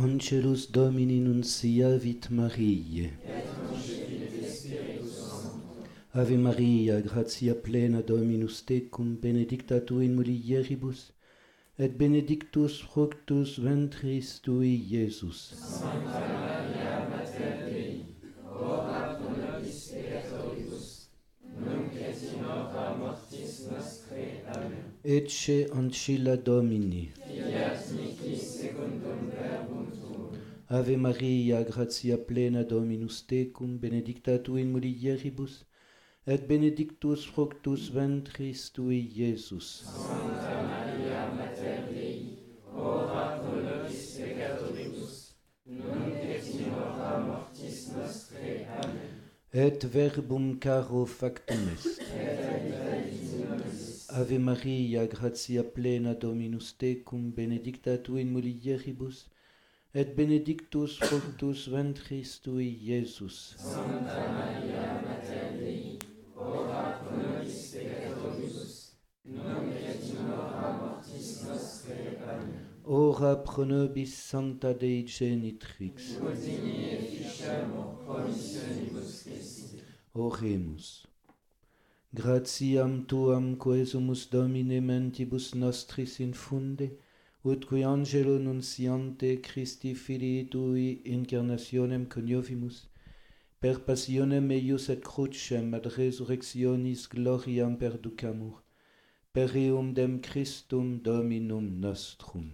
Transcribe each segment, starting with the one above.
Angelus Domini nunciavit Mariae. Et concepit Ave Maria, gratia plena Dominus tecum, benedicta tu in mulieribus, et benedictus fructus ventris tui, Iesus. Sancta Maria, Mater Dei, ora pro nobis peccatoribus, nunc et in hora mortis nostre. Amen. Ecce ancilla Domini. Ave Maria, gratia plena Dominus tecum, benedicta tu in mulieribus, et benedictus fructus ventris tui, Iesus. Sancta Maria, Mater Dei, ora pro nobis peccatoribus, nunc et in hora mortis nostre. Amen. Et verbum caro factum est. et nobis. Ave Maria, gratia plena Dominus tecum, benedicta tu in mulieribus, et benedictus fructus ventris tui, Iesus. Sancta Maria Mater Dei, ora pro nobis peccatoribus, non et in hora mortis nostre, Amen. Ora pro nobis Sancta Dei Genitrix, Godini et Ficamur promissionibus Christi. Oremus. Gratiam Tuam quesumus Domine mentibus nostris infunde, et ut qui angelo nunciante Christi filii tui incarnationem coniovimus, per passionem eius et crucem ad resurrectionis gloriam perducamur, per eum dem Christum Dominum nostrum.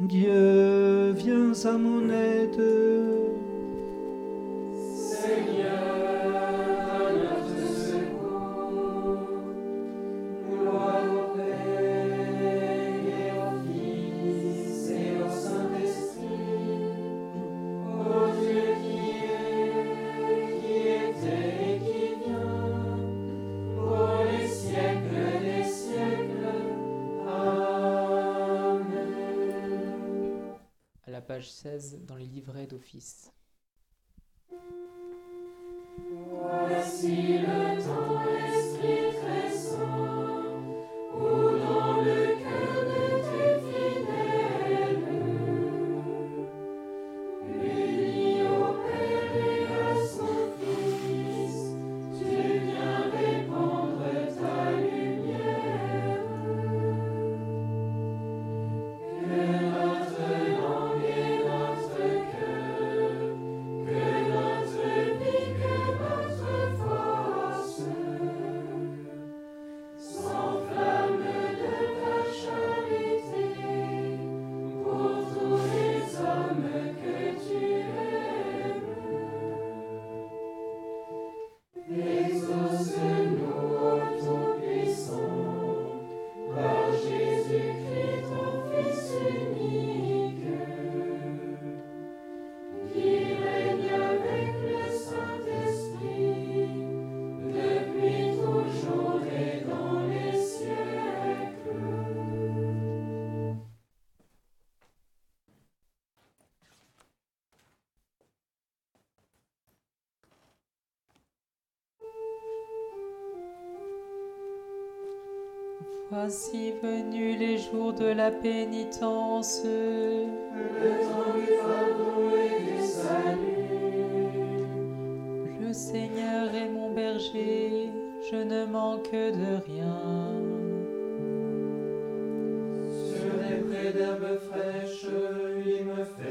Dieu, viens à mon aide. Seigneur, page 16 dans les livrets d'office. Voici le Yes. Voici venus les jours de la pénitence. Le temps du pardon et du salut. Le Seigneur est mon berger, je ne manque de rien. Sur des prés d'herbes fraîches, il me fait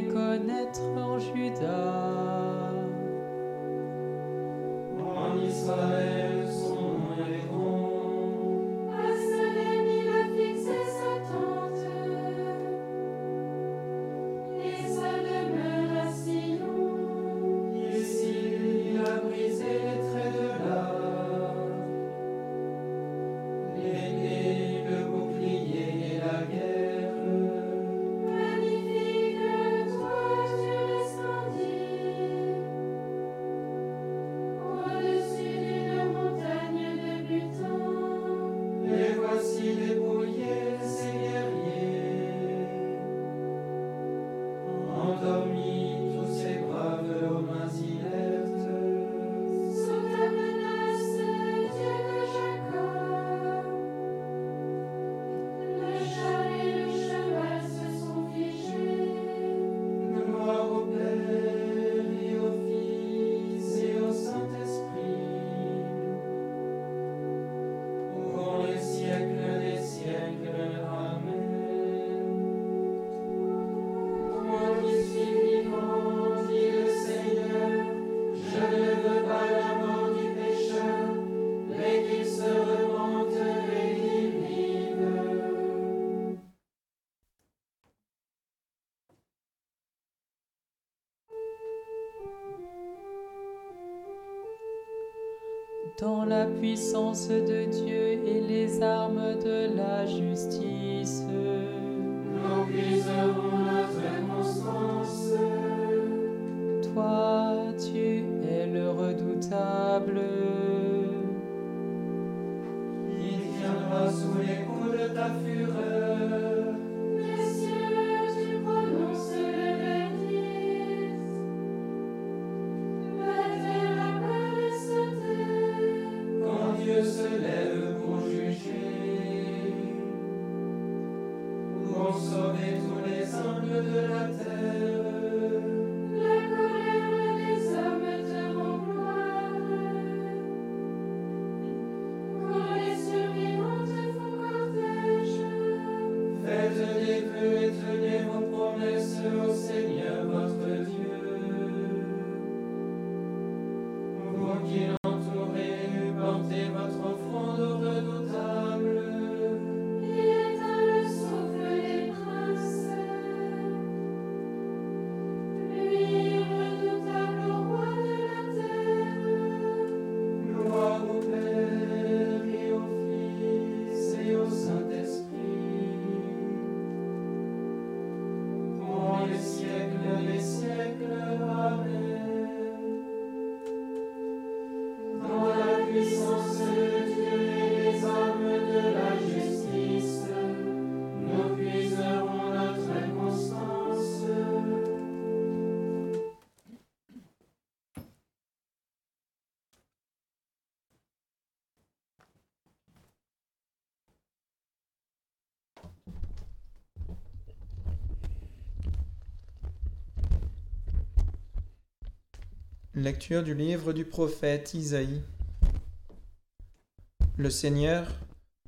connaître en Judas. dans la puissance de Dieu et les armes de la justice. Nous briserons notre constance. Toi, tu es le redoutable. Il viendra sous les coups de ta fureur. Lecture du livre du prophète Isaïe. Le Seigneur,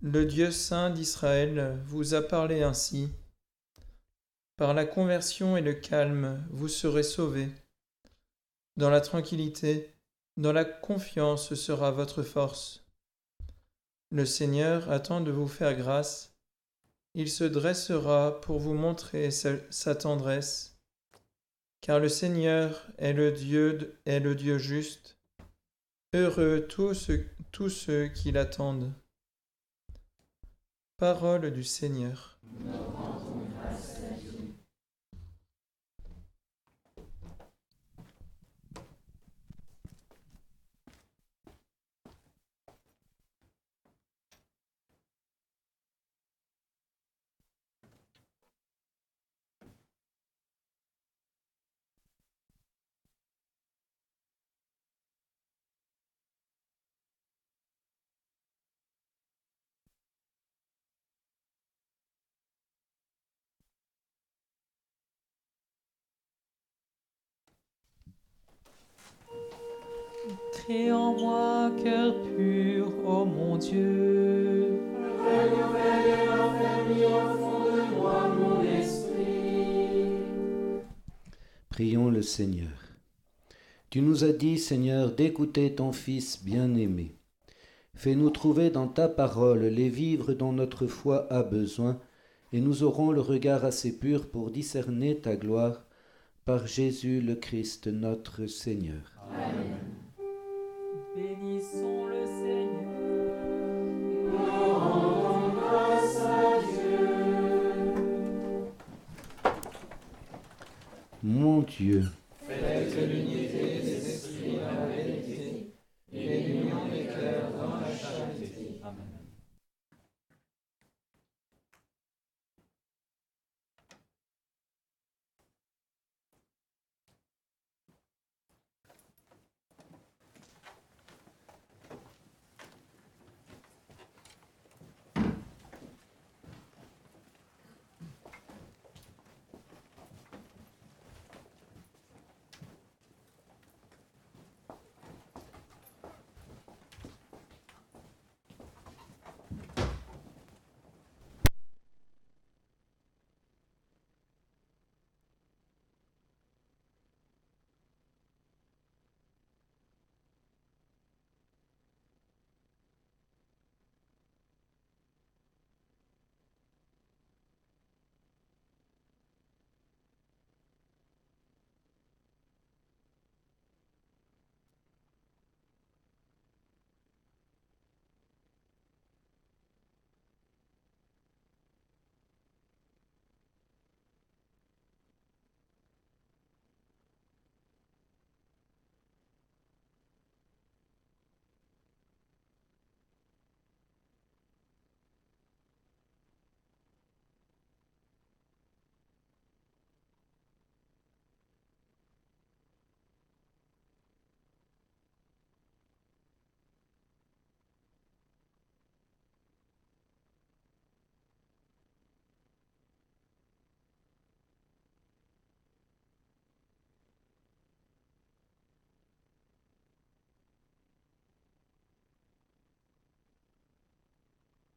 le Dieu saint d'Israël, vous a parlé ainsi. Par la conversion et le calme, vous serez sauvés. Dans la tranquillité, dans la confiance sera votre force. Le Seigneur attend de vous faire grâce. Il se dressera pour vous montrer sa tendresse car le Seigneur est le Dieu, est le Dieu juste. Heureux tous ceux, qui l'attendent. Parole du Seigneur. Crée en moi cœur pur, ô mon Dieu. Renouvelle et raffermis au fond de moi mon esprit. Prions le Seigneur. Tu nous as dit, Seigneur, d'écouter ton Fils bien-aimé. Fais-nous trouver dans ta parole les vivres dont notre foi a besoin, et nous aurons le regard assez pur pour discerner ta gloire par Jésus le Christ notre Seigneur. Amen.